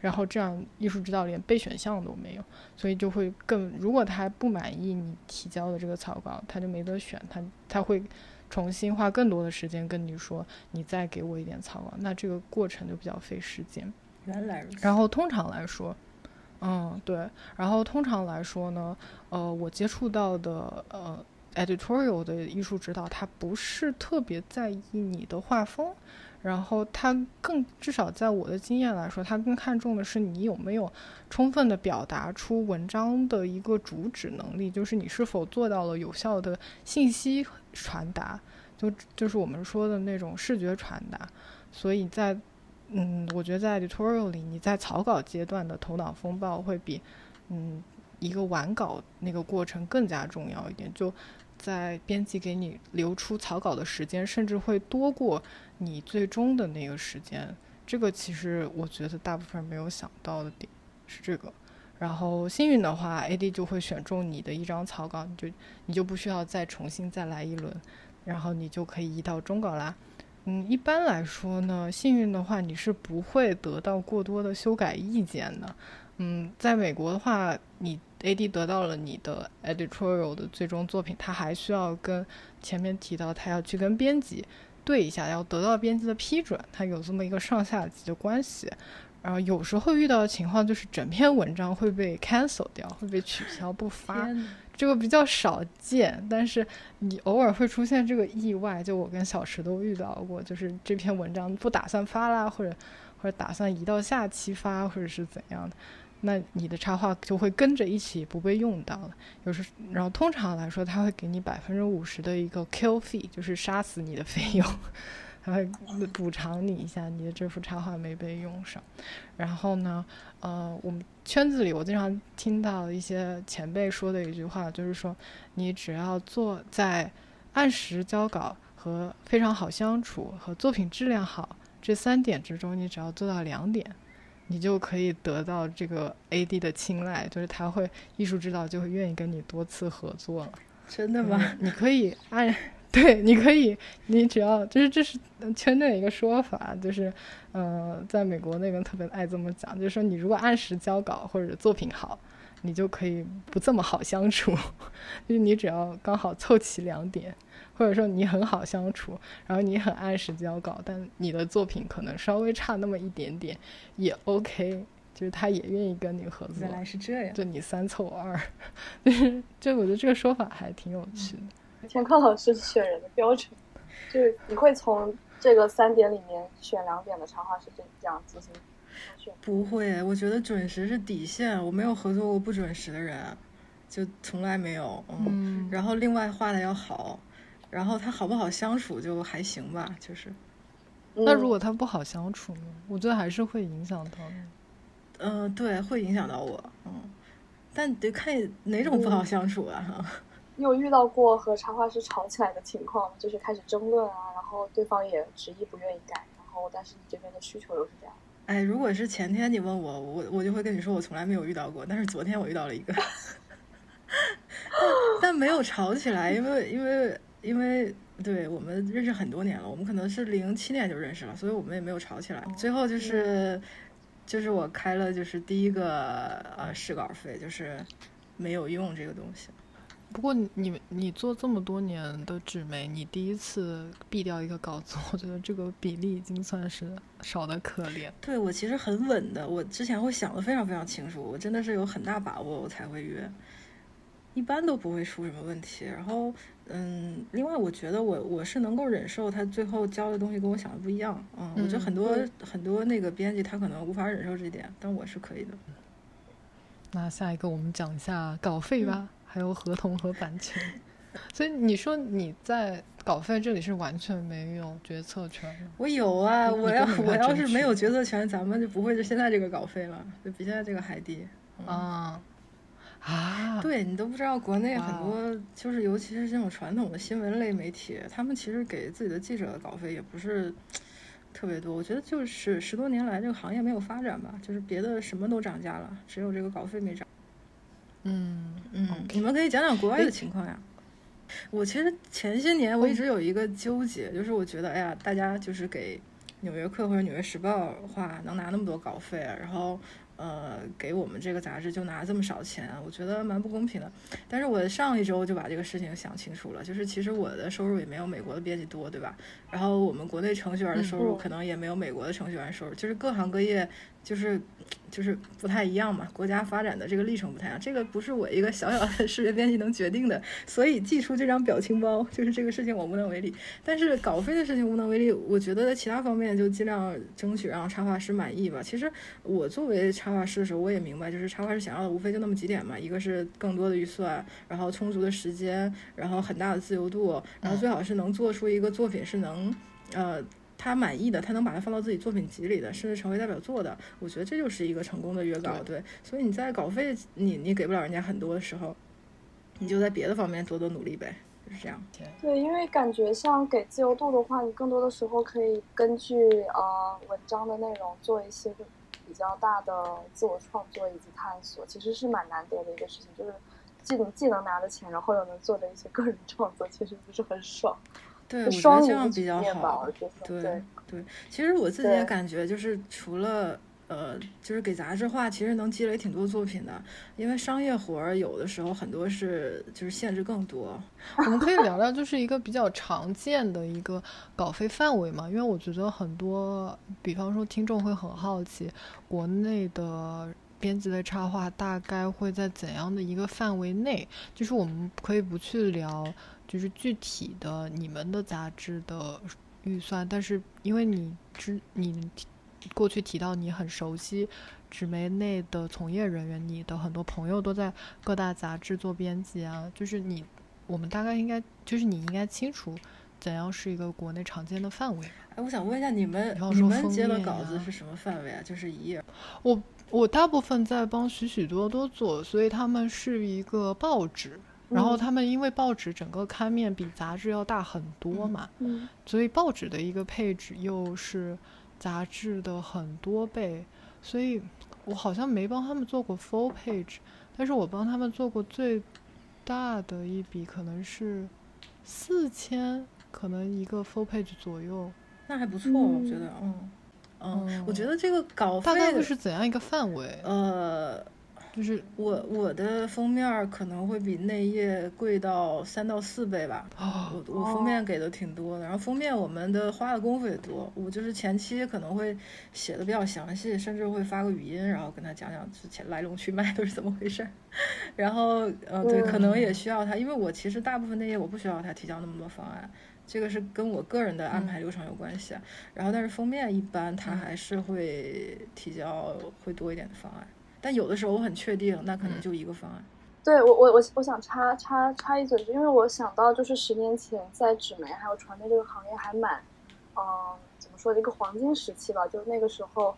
然后这样，艺术指导连备选项都没有，所以就会更。如果他不满意你提交的这个草稿，他就没得选，他他会重新花更多的时间跟你说，你再给我一点草稿，那这个过程就比较费时间。原来如此。然后通常来说，嗯，对。然后通常来说呢，呃，我接触到的呃 editorial 的艺术指导，他不是特别在意你的画风。然后他更至少在我的经验来说，他更看重的是你有没有充分的表达出文章的一个主旨能力，就是你是否做到了有效的信息传达，就就是我们说的那种视觉传达。所以在嗯，我觉得在 editorial 里，你在草稿阶段的头脑风暴会比嗯一个完稿那个过程更加重要一点。就在编辑给你留出草稿的时间，甚至会多过。你最终的那个时间，这个其实我觉得大部分没有想到的点是这个。然后幸运的话，AD 就会选中你的一张草稿，你就你就不需要再重新再来一轮，然后你就可以移到中稿啦。嗯，一般来说呢，幸运的话你是不会得到过多的修改意见的。嗯，在美国的话，你 AD 得到了你的 editorial 的最终作品，他还需要跟前面提到他要去跟编辑。对一下，要得到编辑的批准，他有这么一个上下级的关系。然后有时候遇到的情况就是整篇文章会被 cancel 掉，会被取消不发，这个比较少见。但是你偶尔会出现这个意外，就我跟小池都遇到过，就是这篇文章不打算发啦，或者或者打算移到下期发，或者是怎样的。那你的插画就会跟着一起不被用到了。有时，然后通常来说，他会给你百分之五十的一个 kill fee，就是杀死你的费用，他会补偿你一下你的这幅插画没被用上。然后呢，呃，我们圈子里我经常听到一些前辈说的一句话，就是说，你只要做在按时交稿和非常好相处和作品质量好这三点之中，你只要做到两点。你就可以得到这个 AD 的青睐，就是他会艺术指导就会愿意跟你多次合作了。真的吗？你可以按，对，你可以，你只要就是这是圈内一个说法，就是呃，在美国那边特别爱这么讲，就是说你如果按时交稿或者作品好，你就可以不这么好相处，就是你只要刚好凑齐两点。或者说你很好相处，然后你很按时交稿，但你的作品可能稍微差那么一点点，也 OK，就是他也愿意跟你合作。原来是这样，就你三凑二，就是就我觉得这个说法还挺有趣的。田康老师选人的标准，就是你会从这个三点里面选两点的插画师这样进行选？不会，我觉得准时是底线，我没有合作过不准时的人，就从来没有。嗯，然后另外画的要好。然后他好不好相处就还行吧，就是。那如果他不好相处呢？我觉得还是会影响到。嗯，对，会影响到我。嗯，但得看哪种不好相处啊。你有遇到过和插画师吵起来的情况，就是开始争论啊，然后对方也执意不愿意改，然后后但是你这边的需求又是这样。哎，如果是前天你问我，我我就会跟你说我从来没有遇到过，但是昨天我遇到了一个，但但没有吵起来，因为因为因为对我们认识很多年了，我们可能是零七年就认识了，所以我们也没有吵起来。最后就是就是我开了就是第一个呃试稿费，就是没有用这个东西。不过你你做这么多年的纸媒，你第一次毙掉一个稿子，我觉得这个比例已经算是少的可怜。对我其实很稳的，我之前会想的非常非常清楚，我真的是有很大把握我才会约，一般都不会出什么问题。然后嗯，另外我觉得我我是能够忍受他最后教的东西跟我想的不一样，嗯，我觉得很多很多那个编辑他可能无法忍受这点，但我是可以的。那下一个我们讲一下稿费吧。还有合同和版权，所以你说你在稿费这里是完全没有决策权？我有啊，我要我要是没有决策权，咱们就不会就现在这个稿费了，就比现在这个还低啊啊！对你都不知道，国内很多就是尤其是这种传统的新闻类媒体，他们其实给自己的记者的稿费也不是特别多。我觉得就是十多年来这个行业没有发展吧，就是别的什么都涨价了，只有这个稿费没涨。嗯嗯，你们可以讲讲国外的情况呀。我其实前些年我一直有一个纠结，就是我觉得，哎呀，大家就是给《纽约客》或者《纽约时报》话能拿那么多稿费，然后。呃，给我们这个杂志就拿这么少钱，我觉得蛮不公平的。但是我上一周就把这个事情想清楚了，就是其实我的收入也没有美国的编辑多，对吧？然后我们国内程序员的收入可能也没有美国的程序员收入，就是各行各业就是就是不太一样嘛，国家发展的这个历程不太一样，这个不是我一个小小的视觉编辑能决定的。所以寄出这张表情包，就是这个事情我无能为力。但是稿费的事情无能为力，我觉得在其他方面就尽量争取让插画师满意吧。其实我作为插画师的时候，我也明白，就是插画师想要的无非就那么几点嘛，一个是更多的预算，然后充足的时间，然后很大的自由度，然后最好是能做出一个作品是能，呃，他满意的，他能把它放到自己作品集里的，甚至成为代表作的。我觉得这就是一个成功的约稿，对。所以你在稿费你你给不了人家很多的时候，你就在别的方面多多努力呗，就是这样。对，因为感觉像给自由度的话，你更多的时候可以根据呃文章的内容做一些。比较大的自我创作以及探索，其实是蛮难得的一个事情，就是既能既能拿的钱，然后又能做的一些个人创作，其实不是很爽。对，我觉得这样比较好。对对，其实我自己也感觉，就是除了。呃，就是给杂志画，其实能积累挺多作品的。因为商业活儿有的时候很多是就是限制更多。我们可以聊聊，就是一个比较常见的一个稿费范围嘛。因为我觉得很多，比方说听众会很好奇，国内的编辑的插画大概会在怎样的一个范围内？就是我们可以不去聊，就是具体的你们的杂志的预算，但是因为你知你。过去提到你很熟悉纸媒内的从业人员，你的很多朋友都在各大杂志做编辑啊，就是你，我们大概应该就是你应该清楚怎样是一个国内常见的范围。哎，我想问一下你们，你们接的稿子是什么范围啊？就是一页？我我大部分在帮许许多多做，所以他们是一个报纸，然后他们因为报纸整个刊面比杂志要大很多嘛，嗯，所以报纸的一个配置又是。杂志的很多倍，所以我好像没帮他们做过 full page，但是我帮他们做过最大的一笔可能是四千，可能一个 full page 左右，那还不错，我觉得，嗯嗯，我觉得这个稿大概会是怎样一个范围？呃。就是我我的封面可能会比内页贵到三到四倍吧，我我封面给的挺多的，然后封面我们的花的功夫也多，我就是前期可能会写的比较详细，甚至会发个语音，然后跟他讲讲之前来龙去脉都是怎么回事，然后呃对，可能也需要他，因为我其实大部分内页我不需要他提交那么多方案，这个是跟我个人的安排流程有关系，然后但是封面一般他还是会提交会多一点的方案。但有的时候我很确定，那可能就一个方案。对我，我我我想插插插一嘴，就因为我想到就是十年前在纸媒还有传媒这个行业还蛮，嗯，怎么说的一个黄金时期吧。就那个时候，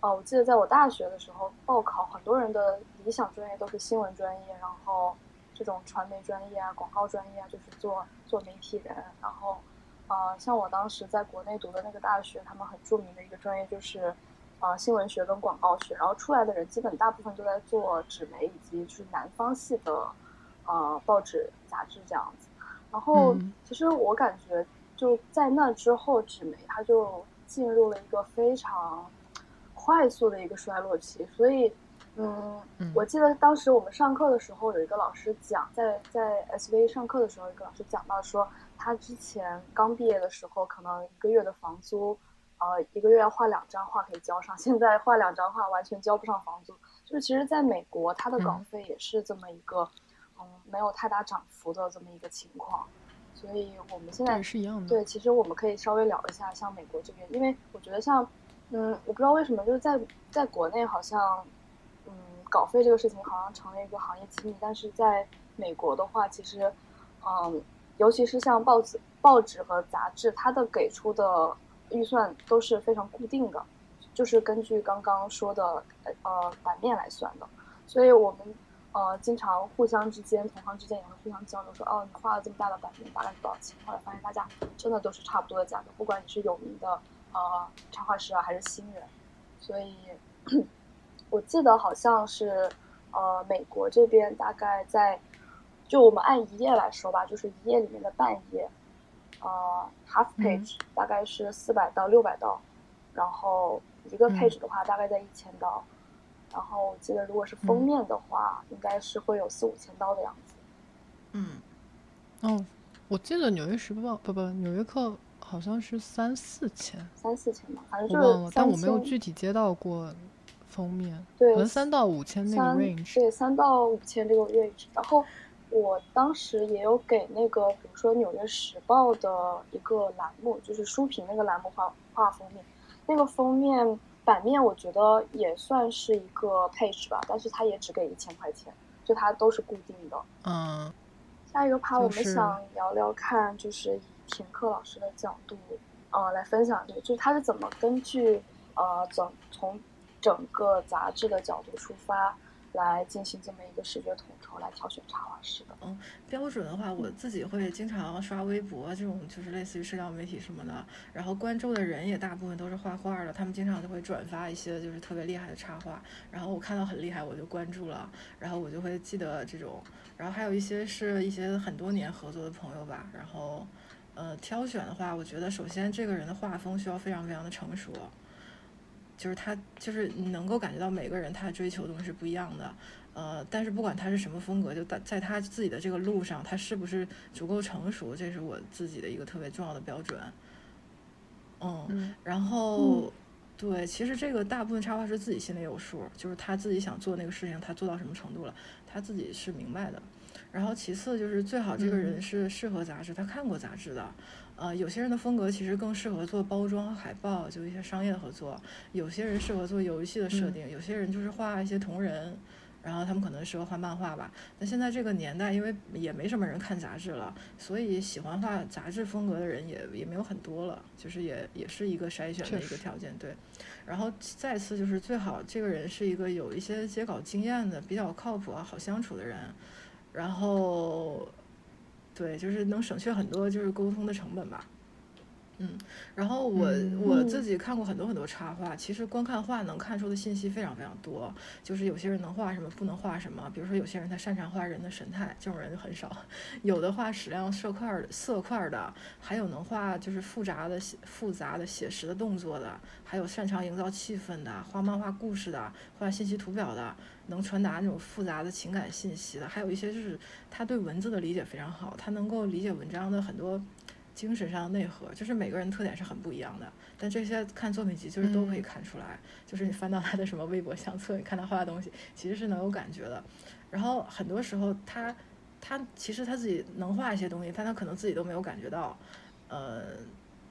哦，我记得在我大学的时候报考，很多人的理想专业都是新闻专业，然后这种传媒专业啊、广告专业啊，就是做做媒体人，然后呃，像我当时在国内读的那个大学，他们很著名的一个专业就是，呃，新闻学跟广告学，然后出来的人基本大部分都在做纸媒以及就是南方系的，呃，报纸杂志这样子。然后其实我感觉就在那之后，纸媒它就进入了一个非常快速的一个衰落期，所以。嗯，我记得当时我们上课的时候，有一个老师讲，在在 SV 上课的时候，一个老师讲到说，他之前刚毕业的时候，可能一个月的房租，呃，一个月要画两张画可以交上，现在画两张画完全交不上房租。就是其实在美国，他的稿费也是这么一个，嗯，没有太大涨幅的这么一个情况。所以我们现在是一样的。对，其实我们可以稍微聊一下像美国这边，因为我觉得像，嗯，我不知道为什么就是在在国内好像。嗯稿费这个事情好像成了一个行业机密，但是在美国的话，其实，嗯，尤其是像报纸、报纸和杂志，它的给出的预算都是非常固定的，就是根据刚刚说的呃版面来算的。所以我们呃经常互相之间、同行之间也会互相交流，说哦，你画了这么大的版面，大概多少钱？后来发现大家真的都是差不多的价格，不管你是有名的呃插画师啊，还是新人，所以。我记得好像是，呃，美国这边大概在，就我们按一页来说吧，就是一页里面的半页，呃，half page 大概是四百到六百刀，然后一个 page 的话大概在一千刀，然后我记得如果是封面的话，应该是会有四五千刀的样子。嗯，哦，我记得《纽约时报》不不，《纽约客》好像是三四千，三四千吧，反正就是忘了，但我没有具体接到过。封面对，可能三到五千那个 range，对，三到五千这个 range。然后我当时也有给那个，比如说《纽约时报》的一个栏目，就是书评那个栏目画画封面。那个封面版面我觉得也算是一个 page 吧，但是它也只给一千块钱，就它都是固定的。嗯。下一个趴我们想聊聊看，就是以停课老师的角度，呃，来分享这个，就是他是怎么根据呃整从。整个杂志的角度出发，来进行这么一个视觉统筹，来挑选插画师的。嗯，标准的话，我自己会经常刷微博，这种就是类似于社交媒体什么的。然后关注的人也大部分都是画画的，他们经常就会转发一些就是特别厉害的插画。然后我看到很厉害，我就关注了，然后我就会记得这种。然后还有一些是一些很多年合作的朋友吧。然后，呃，挑选的话，我觉得首先这个人的画风需要非常非常的成熟。就是他，就是你能够感觉到每个人他追求的东西是不一样的，呃，但是不管他是什么风格，就在在他自己的这个路上，他是不是足够成熟，这是我自己的一个特别重要的标准。嗯，然后对，其实这个大部分插画师自己心里有数，就是他自己想做那个事情，他做到什么程度了，他自己是明白的。然后其次就是最好这个人是适合杂志，他看过杂志的。呃，有些人的风格其实更适合做包装和海报，就一些商业的合作；有些人适合做游戏的设定，有些人就是画一些同人，然后他们可能适合画漫画吧。那现在这个年代，因为也没什么人看杂志了，所以喜欢画杂志风格的人也也没有很多了，就是也也是一个筛选的一个条件。对，然后再次就是最好这个人是一个有一些接稿经验的、比较靠谱啊、好相处的人，然后。对，就是能省去很多就是沟通的成本吧。嗯，然后我我自己看过很多很多插画，其实光看画能看出的信息非常非常多。就是有些人能画什么，不能画什么。比如说有些人他擅长画人的神态，这种人就很少；有的画矢量色块色块的，还有能画就是复杂的复杂的写实的动作的，还有擅长营造气氛的，画漫画故事的，画信息图表的，能传达那种复杂的情感信息的。还有一些就是他对文字的理解非常好，他能够理解文章的很多。精神上的内核，就是每个人特点是很不一样的，但这些看作品集就是都可以看出来。就是你翻到他的什么微博相册，你看他画的东西，其实是能有感觉的。然后很多时候他他其实他自己能画一些东西，但他可能自己都没有感觉到。呃，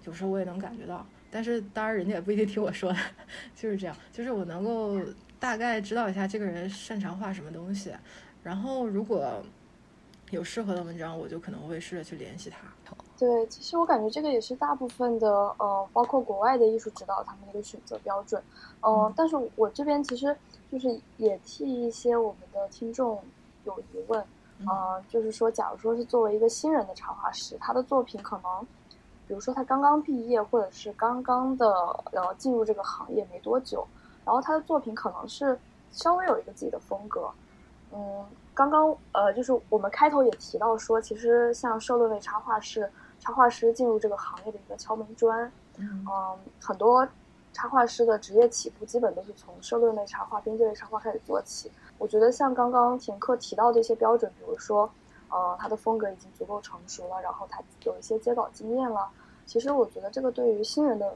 有时候我也能感觉到，但是当然人家也不一定听我说的，就是这样。就是我能够大概知道一下这个人擅长画什么东西，然后如果有适合的文章，我就可能会试着去联系他。对，其实我感觉这个也是大部分的，呃，包括国外的艺术指导他们的一个选择标准，嗯，但是我这边其实就是也替一些我们的听众有疑问，嗯，就是说，假如说是作为一个新人的插画师，他的作品可能比如说他刚刚毕业，或者是刚刚的然后进入这个行业没多久，然后他的作品可能是稍微有一个自己的风格。嗯，刚刚呃就是我们开头也提到说，其实像社论类插画是插画师进入这个行业的一个敲门砖。嗯，很多插画师的职业起步基本都是从社论类插画、边界类插画开始做起。我觉得像刚刚田克提到的一些标准，比如说。呃，他的风格已经足够成熟了，然后他有一些接稿经验了。其实我觉得这个对于新人的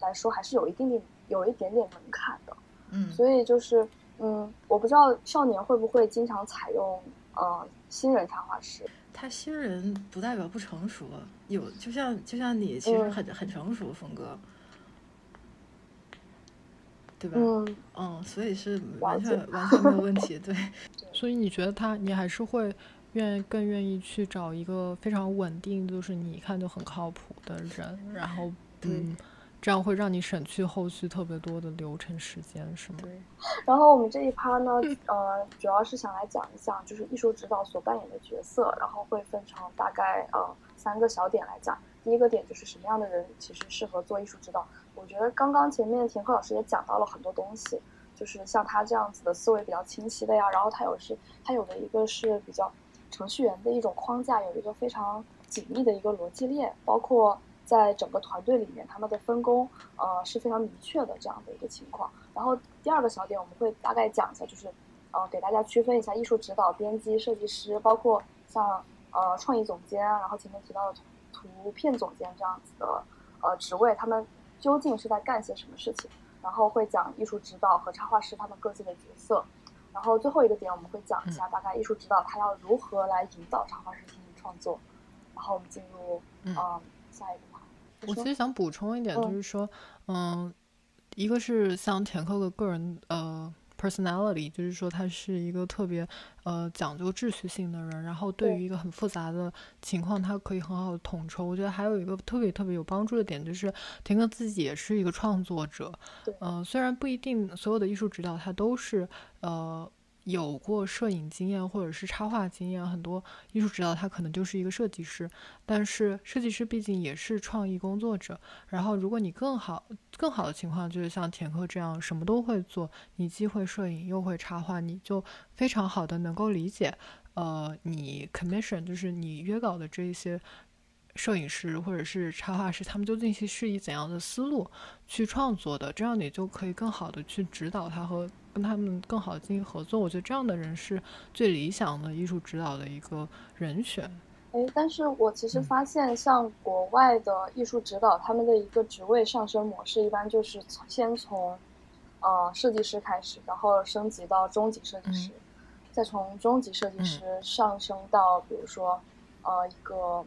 来说还是有一定点、有一点点门槛的。嗯，所以就是，嗯，我不知道少年会不会经常采用呃新人插画师。他新人不代表不成熟，有就像就像你其实很很成熟风格，对吧？嗯嗯，所以是完全完全没有问题。对，所以你觉得他你还是会。愿更愿意去找一个非常稳定，就是你一看就很靠谱的人，然后嗯，这样会让你省去后续特别多的流程时间，是吗？对。然后我们这一趴呢，呃，主要是想来讲一下，就是艺术指导所扮演的角色，然后会分成大概呃三个小点来讲。第一个点就是什么样的人其实适合做艺术指导。我觉得刚刚前面田克老师也讲到了很多东西，就是像他这样子的思维比较清晰的呀，然后他有是，他有的一个是比较。程序员的一种框架有一个非常紧密的一个逻辑链，包括在整个团队里面，他们的分工呃是非常明确的这样的一个情况。然后第二个小点我们会大概讲一下，就是呃给大家区分一下艺术指导、编辑、设计师，包括像呃创意总监，然后前面提到的图片总监这样子的呃职位，他们究竟是在干些什么事情。然后会讲艺术指导和插画师他们各自的角色。然后最后一个点我们会讲一下，大概艺术指导他要如何来引导插画师进行创作。然后我们进入嗯下一个吧。我其实想补充一点，就是说，嗯，一个是像田克的个人呃。personality 就是说他是一个特别呃讲究秩序性的人，然后对于一个很复杂的情况，他可以很好的统筹。我觉得还有一个特别特别有帮助的点，就是田哥自己也是一个创作者，嗯，虽然不一定所有的艺术指导他都是呃。有过摄影经验或者是插画经验，很多艺术指导他可能就是一个设计师，但是设计师毕竟也是创意工作者。然后，如果你更好、更好的情况就是像田克这样什么都会做，你既会摄影又会插画，你就非常好的能够理解，呃，你 commission 就是你约稿的这一些。摄影师或者是插画师，他们究竟是是以怎样的思路去创作的？这样你就可以更好的去指导他和跟他们更好的进行合作。我觉得这样的人是最理想的艺术指导的一个人选。哎，但是我其实发现，像国外的艺术指导，他们的一个职位上升模式，一般就是先从呃设计师开始，然后升级到中级设计师，再从中级设计师上升到比如说呃一个。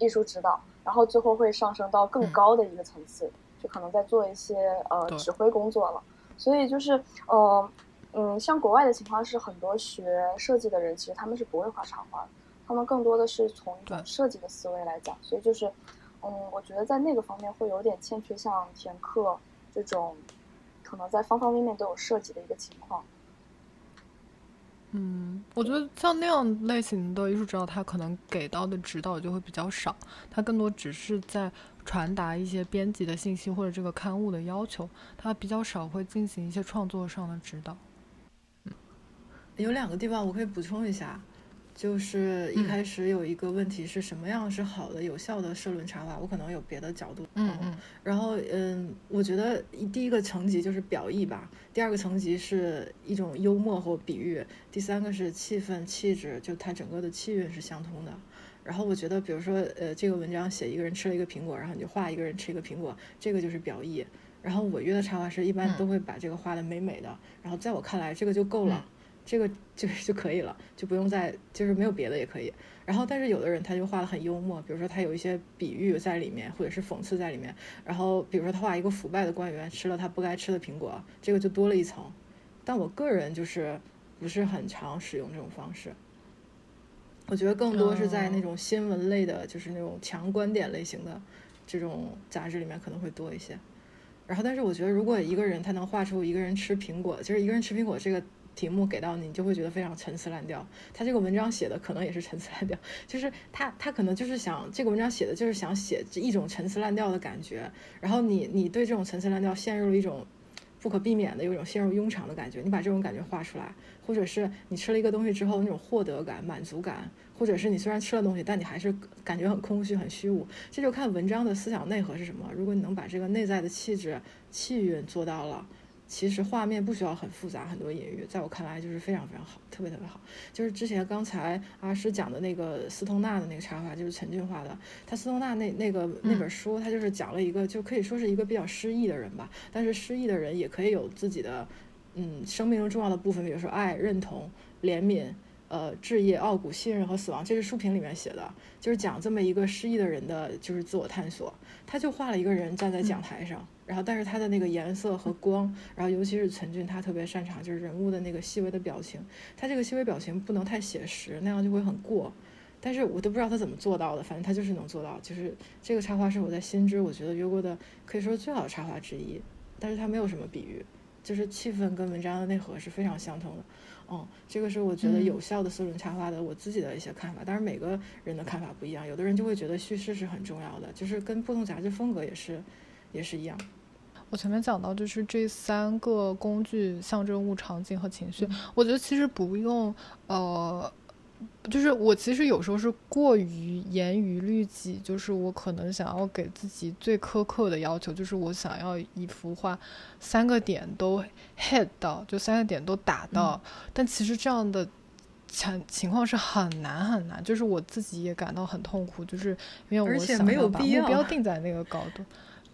艺术指导，然后最后会上升到更高的一个层次，就可能在做一些呃指挥工作了。所以就是呃嗯，像国外的情况是，很多学设计的人其实他们是不会画插画的，他们更多的是从一种设计的思维来讲。所以就是嗯，我觉得在那个方面会有点欠缺像填课这种，可能在方方面面都有涉及的一个情况。嗯，我觉得像那样类型的艺术指导，他可能给到的指导就会比较少，他更多只是在传达一些编辑的信息或者这个刊物的要求，他比较少会进行一些创作上的指导。嗯，有两个地方我可以补充一下。就是一开始有一个问题是什么样是好的有效的社论插画，我可能有别的角度。嗯嗯。然后嗯，我觉得第一个层级就是表意吧，第二个层级是一种幽默或比喻，第三个是气氛气质，就它整个的气韵是相通的。然后我觉得，比如说呃，这个文章写一个人吃了一个苹果，然后你就画一个人吃一个苹果，这个就是表意。然后我约的插画师一般都会把这个画的美美的，然后在我看来这个就够了。这个就就可以了，就不用再就是没有别的也可以。然后，但是有的人他就画的很幽默，比如说他有一些比喻在里面，或者是讽刺在里面。然后，比如说他画一个腐败的官员吃了他不该吃的苹果，这个就多了一层。但我个人就是不是很常使用这种方式。我觉得更多是在那种新闻类的，就是那种强观点类型的这种杂志里面可能会多一些。然后，但是我觉得如果一个人他能画出一个人吃苹果，就是一个人吃苹果这个。题目给到你，你就会觉得非常陈词滥调。他这个文章写的可能也是陈词滥调，就是他他可能就是想这个文章写的就是想写一种陈词滥调的感觉，然后你你对这种陈词滥调陷入了一种不可避免的有一种陷入庸常的感觉，你把这种感觉画出来，或者是你吃了一个东西之后那种获得感、满足感。或者是你虽然吃了东西，但你还是感觉很空虚、很虚无，这就看文章的思想内核是什么。如果你能把这个内在的气质、气韵做到了，其实画面不需要很复杂、很多隐喻，在我看来就是非常非常好，特别特别好。就是之前刚才阿诗讲的那个斯通纳的那个插画，就是陈俊画的。他斯通纳那那个那本书，他就是讲了一个，就可以说是一个比较失意的人吧。但是失意的人也可以有自己的，嗯，生命中重要的部分，比如说爱、认同、怜悯。呃，置业、傲骨、信任和死亡，这是书评里面写的，就是讲这么一个失意的人的，就是自我探索。他就画了一个人站在讲台上，然后但是他的那个颜色和光，然后尤其是陈俊，他特别擅长就是人物的那个细微的表情。他这个细微表情不能太写实，那样就会很过。但是我都不知道他怎么做到的，反正他就是能做到。就是这个插画是我在新知我觉得约过的可以说最好的插画之一，但是他没有什么比喻，就是气氛跟文章的内核是非常相同的。嗯，这个是我觉得有效的四轮插画的我自己的一些看法，当然每个人的看法不一样，有的人就会觉得叙事是很重要的，就是跟不同杂志风格也是，也是一样。我前面讲到就是这三个工具：象征物、场景和情绪。我觉得其实不用，呃。就是我其实有时候是过于严于律己，就是我可能想要给自己最苛刻的要求，就是我想要一幅画三个点都 hit 到，就三个点都打到。但其实这样的情情况是很难很难，就是我自己也感到很痛苦，就是因为我想要把目标定在那个高度，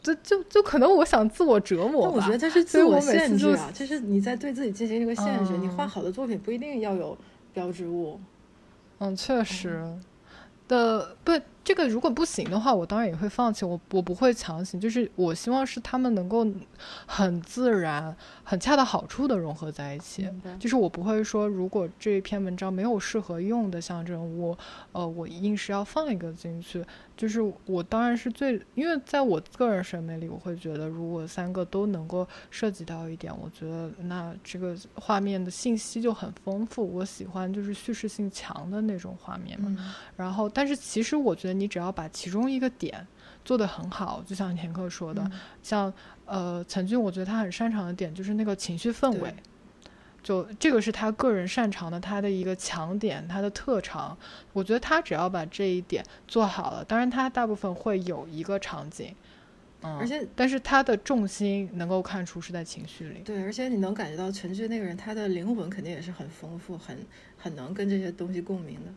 就就就可能我想自我折磨。我觉得这是自我限制啊，就是你在对自己进行一个限制。你画好的作品不一定要有标志物。嗯，确实的，不。这个如果不行的话，我当然也会放弃。我我不会强行，就是我希望是他们能够很自然、很恰到好处的融合在一起。就是我不会说，如果这一篇文章没有适合用的象征物，呃，我硬是要放一个进去。就是我当然是最，因为在我个人审美里，我会觉得如果三个都能够涉及到一点，我觉得那这个画面的信息就很丰富。我喜欢就是叙事性强的那种画面嘛。然后，但是其实我觉得。你只要把其中一个点做得很好，就像田克说的，像呃陈俊，我觉得他很擅长的点就是那个情绪氛围，就这个是他个人擅长的，他的一个强点，他的特长。我觉得他只要把这一点做好了，当然他大部分会有一个场景，嗯，而且但是他的重心能够看出是在情绪里。对，而且你能感觉到陈俊那个人，他的灵魂肯定也是很丰富，很很能跟这些东西共鸣的。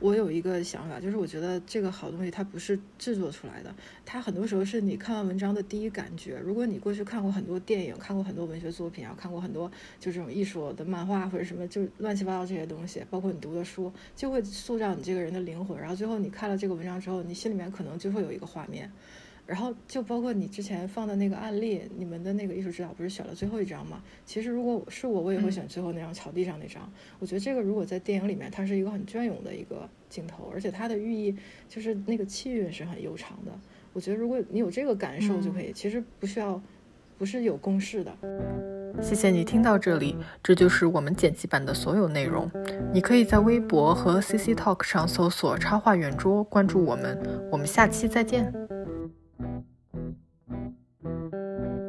我有一个想法，就是我觉得这个好东西它不是制作出来的，它很多时候是你看完文章的第一感觉。如果你过去看过很多电影，看过很多文学作品，然后看过很多就这种艺术的漫画或者什么，就乱七八糟这些东西，包括你读的书，就会塑造你这个人的灵魂。然后最后你看了这个文章之后，你心里面可能就会有一个画面。然后就包括你之前放的那个案例，你们的那个艺术指导不是选了最后一张吗？其实如果是我，我也会选最后那张草地上那张。我觉得这个如果在电影里面，它是一个很隽永的一个镜头，而且它的寓意就是那个气韵是很悠长的。我觉得如果你有这个感受就可以，其实不需要，不是有公式的。谢谢你听到这里，这就是我们剪辑版的所有内容。你可以在微博和 CC Talk 上搜索“插画圆桌”，关注我们。我们下期再见。Thank you.